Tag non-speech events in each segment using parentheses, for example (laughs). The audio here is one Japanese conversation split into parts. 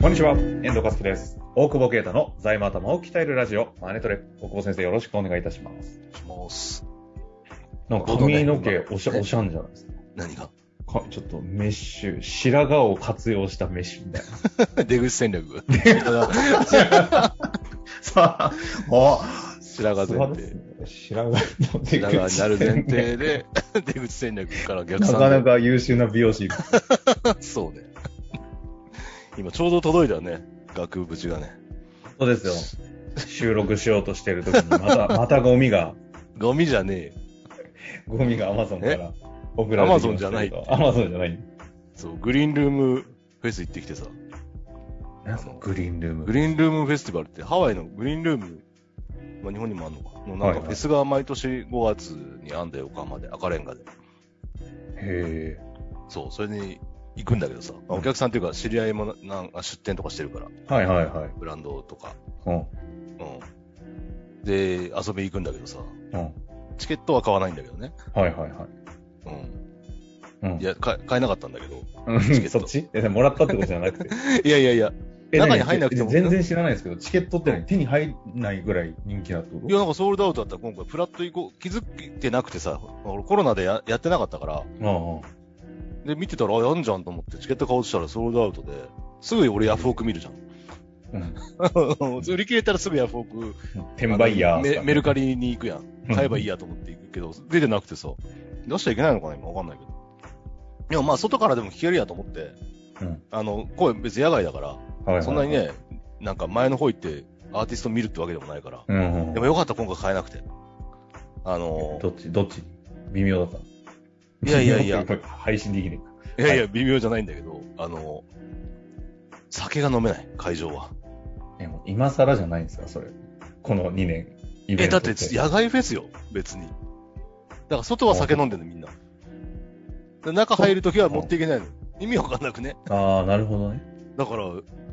こんにちは、遠藤和樹です。大久保啓太の財務頭を鍛えるラジオ、マネトレ。大久保先生、よろしくお願いいたします。します。なんか髪の毛、おしゃ、おしゃんじゃないですか。何が？かちょっとメッシュ、白髪を活用したメッシュみたい (laughs) 出口戦略。な。(laughs) さあ、お白髪前提。白髪の出白髪に口なる前提で、(laughs) 出口戦略から逆算なかなか優秀な美容師。そうね。今ちょうど届いたよね。額縁がね。そうですよ。収録しようとしてる時に、また、(laughs) またゴミが、ゴミじゃねえ。ゴミがアマゾンから送られてきましたけど Amazon じゃないアマゾンじゃない。そう、グリーンルームフェス行ってきてさ。なんすかグリーンルーム？グリーンルームフェスティバルってハワイのグリーンルーム、まあ、日本にもあんのか。のなんかフェスが毎年5月にあんだよ、横浜で、赤レンガで。へそう、それに行くんだけどさ、まあお客さんっていうか知り合いもななんか出店とかしてるから、え。はいはいはい。ブランドとか。うん。うん。で、遊び行くんだけどさ、うん。チケットは買わないんだけどね。はいはいはい。うん。うんいや、か買えなかったんだけど。うんチケットそっち？え、もらったってことじゃなくて？(laughs) いやいやいや、え中に入んなくても何全然知らないですけど、チケットって何手に入んないぐらい人気だってこと？いや、なんかソールドアウトだったら今回フラット行こう、気づいてなくてさ、俺コロナでややってなかったから、あで、見てたら、あ、やんじゃんと思って、チケット買おうとしたらソールドアウトで、すぐ俺ヤフオク見るじゃん。あ。うん。(laughs) 売り切れたらすぐヤフオク、転売ヤー。メメルカリに行くやん。買えばいいやと思って行くけど、出てなくてさ、出しちゃいけないのかな今わかんないけど。いや、まあ、外からでも聞けるやと思って、うん。あの、声別に野外だから、はいはい。そんなに。ね、なんか前の方行ってアーティスト見るってわけでもないから。うんうん。でもよかった、今回買えなくて。あのどっちどっち？微妙だった。いやいやいや。配信できねいやいや、微妙じゃないんだけど、あの酒が飲めない、会場は。え。え、もう今更じゃないんですか、それ。この2年。イベえ、ントだって野外フェスよ、別に。だから外は酒飲んでるの、みんな。で中入るときは持っていけないの。意味わかんなくね。ああ、なるほどね。だから、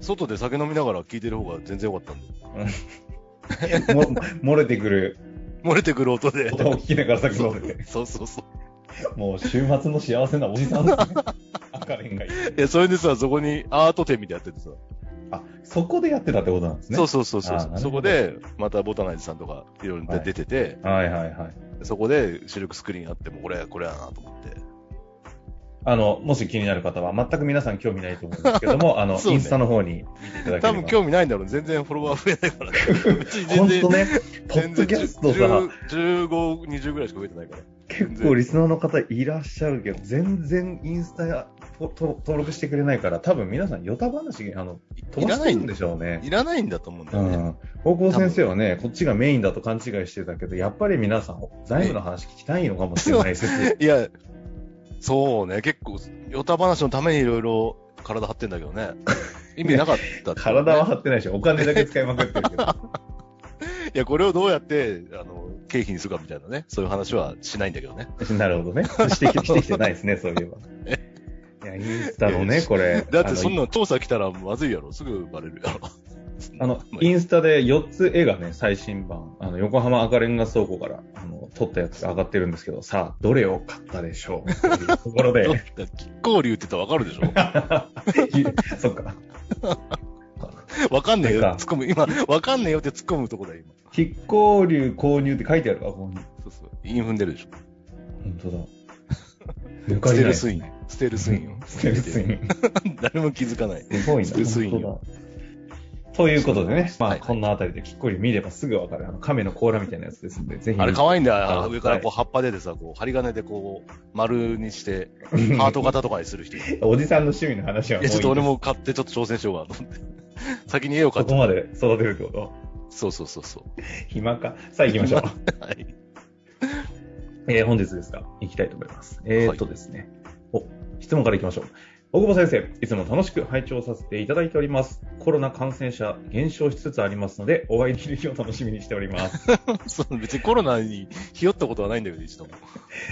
外で酒飲みながら聞いてる方が全然よかったんで。(laughs) も漏れてくる漏れてくる音で。音を聞きながら先飲んでて。そうそうそう。(laughs) もう週末の幸せなおじさんですね。(laughs) 赤レンガいい。いや、それでさ、そこにアート展みたいなやっててさ。あ、そこでやってたってことなんですね。そうそうそうそうそこで、またボタナイズさんとかいろいろはい出てて、はいはいはい。そこで視力スクリーンあっても、これ、これやなと思って。あの、もし気になる方は、全く皆さん興味ないと思うんですけども、(laughs) あの、ねインスタの方に見ていただければ。多分興味ないんだろう。全然フォロワー増えないからね。全然本当、ね、ポッドキャストさ、10 15、20ぐらいしか増えてないから。結構リスナーの方いらっしゃるけど、全然インスタや登録してくれないから、多分皆さん、ヨタ話、あの、飛ばしてるんでしょうね。いらないんだと思うんだよね。うん。高校先生はね、こっちがメインだと勘違いしてたけど、やっぱり皆さん、財務の話聞きたいのかもしれない説。(laughs) いや、そうね、結構、ヨタ話のためにいろいろ体張ってんだけどね。意味なかったね (laughs) 体は張ってないし、お金だけ使いまくってるけど。いや、これをどうやって、あの、経費にするかみたいなね、そういう話はしないんだけどね。(laughs) なるほどね。指摘 (laughs) してきてないですね、そういえば。いや、インスタのね、これ。だってそんあのな調査来たらまずいやろ。すぐバレるやろ。(laughs) あの、インスタで4つ絵がね、最新版、あの、横浜赤レンガ倉庫から、あの、撮ったやつが上がってるんですけど、さあ、どれを買ったでしょう？というところでだっ、て亀甲流って言ったらわかるでしょそっか。わかんねえよ突っ込む。今、わかんねえよって突っ込むとこだよ、今。筆行流購入って書いてあるわ、ここに。そうそう。イン踏んでるでしょ。本当だ。抜スかりないテルスイン。ステルスインよ。ステルスイン。(laughs) 誰も気づかない。すごいな。ステルスインということでね、まあ、はいこんなあたりできっこり見ればすぐわかる、あの、亀の甲羅みたいなやつですんで、ぜひ。あれ可愛いんだあよ。上からこうは葉っぱででさ、こう針金でこう丸にして、(laughs) ハート型とかにする人。おじさんの趣味の話はもういや、ちょっと俺も買ってちょっと挑戦しようかなと思って。(laughs) 先に絵を買って。そこまで育てるってこと？そうそうそうそう。暇か？さあ行きましょう。(laughs) はい。えー本日ですが、行きたいと思います。えーっとですね、お、質問から行きましょう。大久保先生、いつも楽しく拝聴させていただいております。コロナ感染者減少しつつありますので、お会いできる日を楽しみにしております。(laughs) そう、別にコロナにひよったことはないんだけど、一度も。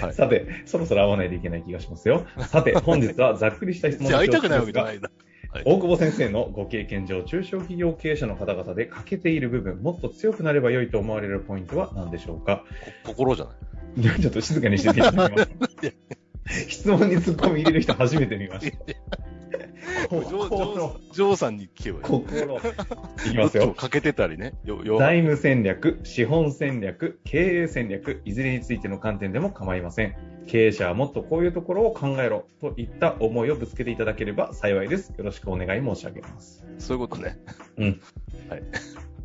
はい。さて、そろそろ会わないといけない気がしますよ。さて、本日はざっくりした質問じゃあ会いたくないわけじゃないんだ。はい。大久保先生のご経験上、中小企業経営者の方々で欠けている部分、もっと強くなれば良いと思われるポイントは何でしょうか？こ心じゃない？い (laughs) やちょっと静かにしていただきます。(laughs) 質問に突っ込み入れる人初めて見ました。ジョーさんに聞けばいい。心。いきますよ。かけてたりね。財務戦略、資本戦略、経営戦略、いずれについての観点でも構いません。経営者はもっとこういうところを考えろといった思いをぶつけていただければ幸いです。よろしくお願い申し上げます。そういうことね。うん。はい。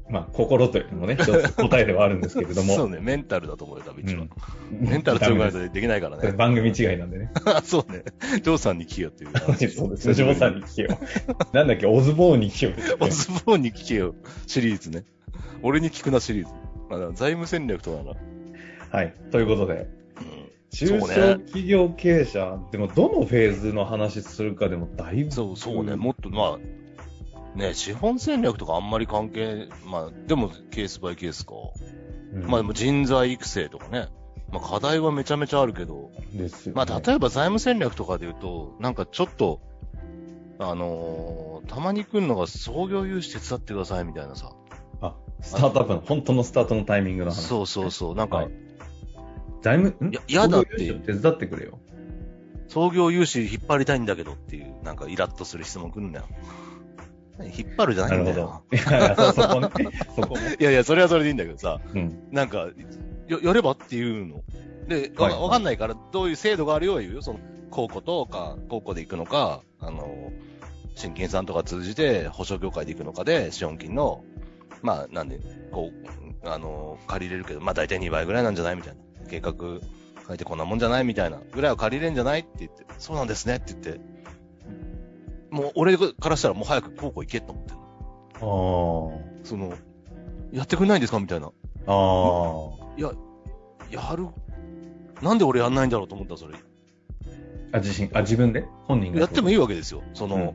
まあ、心というのもね、一つ答えではあるんですけれども。(laughs) そうね、メンタルだと思うよ、多分一番。うんメンタル強くないとできないからね。番組違いなんでね。(laughs) そうね。ジョーさんに聞けよっていう話。そうです。藤本さんに聞けよ。なんだっけ、オズボーンに聞けよって言ってオズボーンに聞けよシリーズね。俺に聞くなシリーズ。まあ、財務戦略とかなら。はい。ということで、うん中小企業経営者、でもどのフェーズの話するかでもだいぶ。そう、そうね。もっと、まあ、ね、資本戦略とかあんまり関係、まあ、でもケースバイケースか。うんまあでも人材育成とかね。まあ課題はめちゃめちゃあるけど、ですよ、ね。まあ例えば財務戦略とかで言うと、なんかちょっと、あのーたまに来るのが創業融資手伝ってくださいみたいなさ。あ、スタートアップの、本当のスタートのタイミングの話。そうそうそう。なんか、はい財務、ん？いや嫌だって手伝ってくれよ。創業融資引っ張りたいんだけどっていう、なんかイラッとする質問来るんだよ。引っ張るじゃないんだよ。いやいや、そそこね。そこね。(laughs) いやいや、それはそれでいいんだけどさ、うん。なんか、よ、やればっていうの。で、わ、はいわかんないから、どういう制度があるよは言うよ。その、高校とか、高校で行くのか、あの、新金さんとか通じて、保証業界で行くのかで、資本金の、まあ、なんで、こう、あの、借りれるけど、まあ大体2倍ぐらいなんじゃないみたいな。計画書いてこんなもんじゃないみたいな。ぐらいは借りれんじゃないって言って、そうなんですねって言って、もう俺からしたらもう早く高校行けって思ってる。あその、やってくれないんですかみたいな。あ。あいや、やる。なんで俺やんないんだろうと思った、それ。あ。あ、自信、あ、自分で？本人が。やってもいいわけですよ。その、うん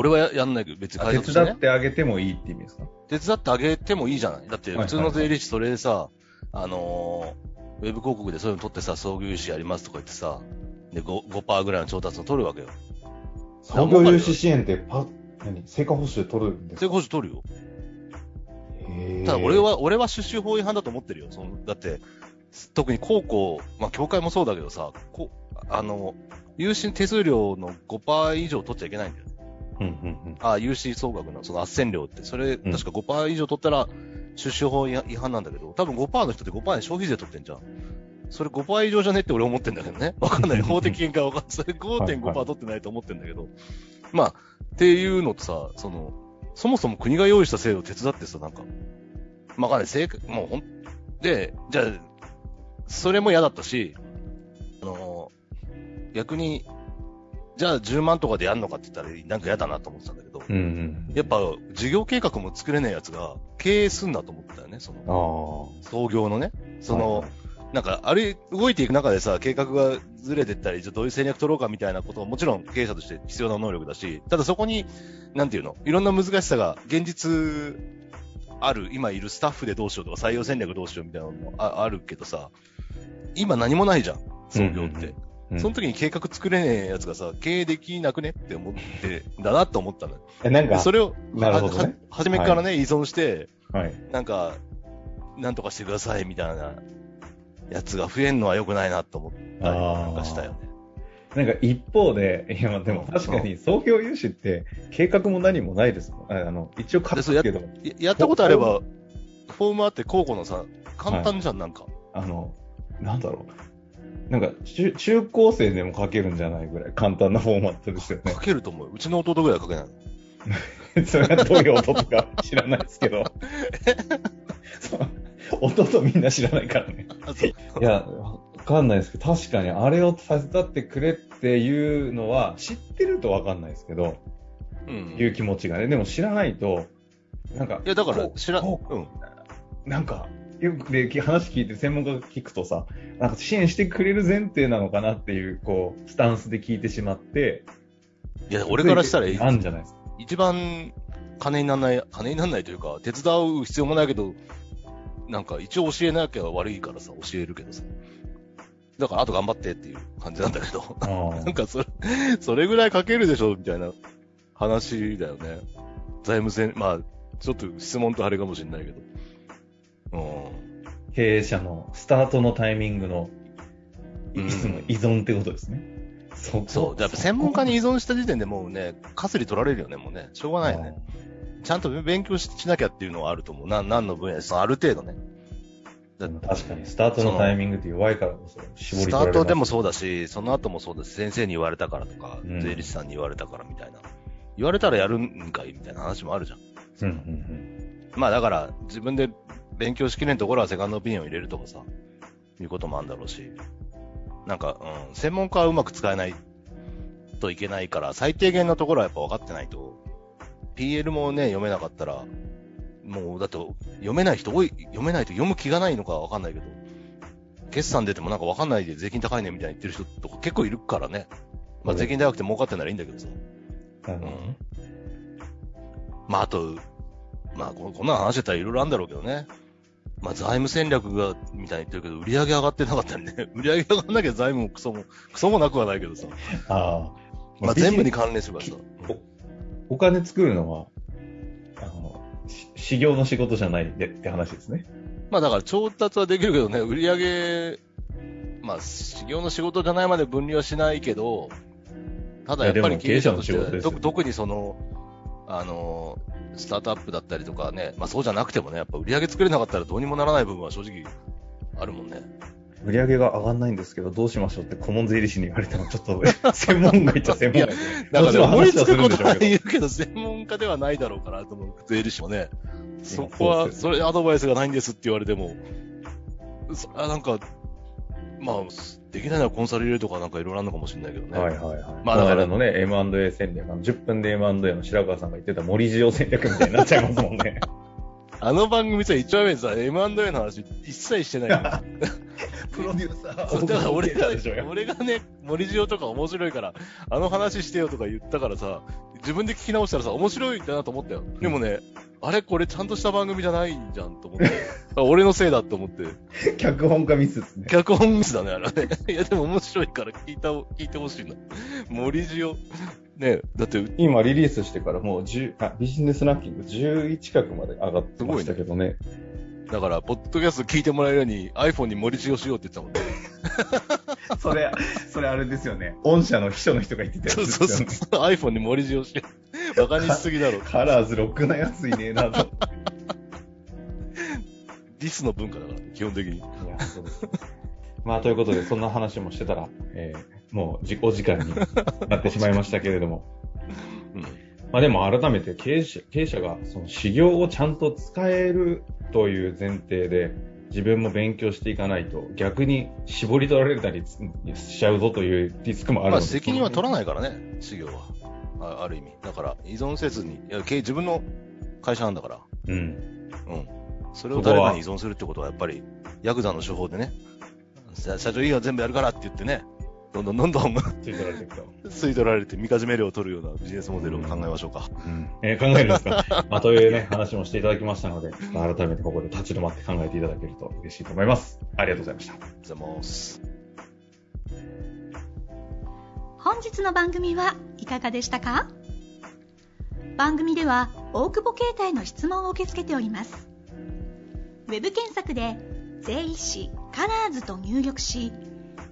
俺はややんないけど、別にあ会社ね手伝っ。てあげてもいいって意味ですか？手伝ってあげてもいいじゃないだって、はい普通の税理士それでさ、あのー、ウェブ広告でそういうの取ってさ、創業融資やりますとか言ってさ、で、5%, 5ぐらいの調達を取るわけよ。創業融資支援ってパ、何？成果報酬取るんですか？成功報酬取るよ。ただ俺、は、俺は出資法違反だと思ってるよ。その、だって、特に高校、まあ、協会もそうだけどさ、こあの、融資手数料の5%以上取っちゃいけないんだよね。うんうんあ、融資総額のその斡旋料って、それ、確か5%以上取ったら、出資法違反なんだけど、多分5%の人って5%で消費税取ってんじゃん。それ5%以上じゃねって俺思ってんだけどね。(laughs) わかんない。法的見解わかんない。それ5.5%はいはい取ってないと思ってんだけど。まあ、っていうのとさ、その、そもそも国が用意した制度を手伝ってさ、なんか、まあわかんない。正確、もうほん、で、じゃあ、それも嫌だったし、あの、逆に、じゃあ10万とかでやんのかって言ったらなんか嫌だなと思ってたんだけど、うん。うんやっぱ事業計画も作れないやつが経営すんだと思ったよね、その創業のね。あ。その、はいなんか、あれ、動いていく中でさ、計画がずれてったり、じゃあどういう戦略取ろうかみたいなことはもちろん経営者として必要な能力だし、ただそこに、なんていうの、いろんな難しさが、現実、ある、今いるスタッフでどうしようとか、採用戦略どうしようみたいなのもああるけどさ、今何もないじゃん、創業って。うんその時に計画作れねえやつがさ、経営できなくねって思って、だなと思ったのよ。えなんか、でそれを、なるほどねはは初めからね、依存して、はい。なんか、なんとかしてくださいみたいなやつが増えんのは良くないなと思ったりなんかしたよね。なんか一方で、いや、まあでも確かに創業融資って計画も何もないですもん。ああの、一応書でそうやくけど、ややったことあれば、フォームあって交互のさ、簡単じゃん、なんか。あの、なんだろう。なんか中、中高生でも書けるんじゃないぐらい簡単なフォーマットですよね書。けると思うよ。うちの弟ぐらいは書けない。(laughs) それはどういう音とか知らないですけど。(laughs) そう (laughs) 弟みんな知らないからね。いや、わかんないですけど、確かにあれを手伝ってくれっていうのは知ってるとわかんないですけど、うん。いう気持ちがね。でも知らないと、なんか、いや、だから知ら、こうん。うなんか、よくで話聞いて専門家が聞くとさ、なんか支援してくれる前提なのかなっていう、こう、スタンスで聞いてしまって、いや、俺からしたら、あんじゃないですか。一番金にならない、金にならないというか、手伝う必要もないけど、なんか一応教えなきゃ悪いからさ、教えるけどさ。だから、あと頑張ってっていう感じなんだけど。あ (laughs) なんかそれ、それぐらい書けるでしょみたいな話だよね。財務戦、まあ、ちょっと質問とあれかもしれないけど。う経営者のスタートのタイミングの、うんいつも依存ってことですね。そそう。やっぱ専門家に依存した時点でもうね、かすり取られるよね、もうね。しょうがないよね。ちゃんと勉強しなきゃっていうのはあると思う。な何の分野？そのある程度ね。確かに、スタートのタイミングって弱いからこそ、絞りスタートでもそうだし、その後もそうだし、先生に言われたからとか、うん税理士さんに言われたからみたいな。言われたらやるんかいみたいな話もあるじゃん。うんうんまあだから、自分で勉強しきれんところはセカンドオピニオン入れるとかさ、いうこともあるんだろうし。なんか、うん、専門家はうまく使えないといけないから、最低限のところはやっぱ分かってないと、PL もね、読めなかったら、もう、だって、読めない人多い、読めないと読む気がないのか分かんないけど、決算出てもなんか分かんないで税金高いねみたいに言ってる人とか結構いるからね。まあ税金高くて儲かってんならいいんだけどさ。なるほどね。まあ、あと、まあ、ここんな話してたらいろいろあるんだろうけどね。まあ、財務戦略が、みたいに言ってるけど、売り上げ上がってなかったりね。(laughs) 売り上げ上がんなきゃ財務もクソも、クソもなくはないけどさ。ああ。まあ、全部に関連すればさ。お金作るのは、あの、し修行の仕事じゃないでって話ですね。まあ、だから調達はできるけどね、売り上げ、まあ、修行の仕事じゃないまで分離はしないけど、ただやっぱり経営者の仕事ですよ特特にその、あの、スタートアップだったりとかね、まあそうじゃなくてもね、やっぱ売り上げ作れなかったらどうにもならない部分は正直あるもんね。売り上げが上がんないんですけど、どうしましょうって顧問税理士に言われたら、ちょっと、専門外っちゃ専門外で。だから思いつくことは言うけど、専門家ではないだろうからと思う、税理士もね。そこは、それアドバイスがないんですって言われても、そあなんか、まあ、できないのはコンサル入れるとかなんかいろいろあるのかもしれないけどね。はいはいはい。まあだかららのね、M&A 戦略、あの10分で M&A の白川さんが言ってた森塩戦略みたいになっちゃいますもんね。(laughs) あの番組さ、一番目でさ、M&A の話一切してないよ。(laughs) プロデューサーだから俺が。俺がね、森塩とか面白いから、あの話してよとか言ったからさ、自分で聞き直したらさ、面白いんだなと思ったよ。でもね、あれこれちゃんとした番組じゃないんじゃんと思って。あ俺のせいだと思って。(laughs) 脚本家ミスですね。脚本ミスだね、あれね。(laughs) いや、でも面白いから聞いた、聞いてほしいな。森塩。ねだって、今リリースしてからもう10、あ、ビジネスランキング11近くまで上がってましたけどね。だから、ポッドキャスト聞いてもらえるように iPhone に森塩しようって言ってたもんね。(laughs) それ、それあれですよね。御社の秘書の人が言ってたやつそう。そうそう。iPhone に森塩しよう。バカにしすぎだろ。カ (laughs) ラーズろくなやついねえなと。(laughs) ディスの文化だから、基本的に。いや、そうです。まあ、ということで、そんな話もしてたら、えーもう自己時間になってしまいましたけれども。うん。まあでも改めて経営者経営者がその修行をちゃんと使えるという前提で自分も勉強していかないと逆に絞り取られたりしちゃうぞというリスクもあるまあ。責任は取らないからね、修行は。あある意味。だから、依存せずに、いや、自分の会社なんだから。うん。うん。それを誰かに依存するってことは、やっぱり、ヤクザの手法でね、社社長いいよ、全部やるからって言ってね、どんどんどんどんついてられていくと。吸い取られて、みかじめ料を取るようなビジネスモデルを考えましょうか。うんえー考えるんですかまあというね、話もしていただきましたので、まあ改めてここで立ち止まって考えていただけると嬉しいと思います。ありがとうございました。ありがとうございます。本日の番組はいかがでしたか番組では大久保携帯の質問を受け付けておりますウェブ検索で「税理士カラーズと入力し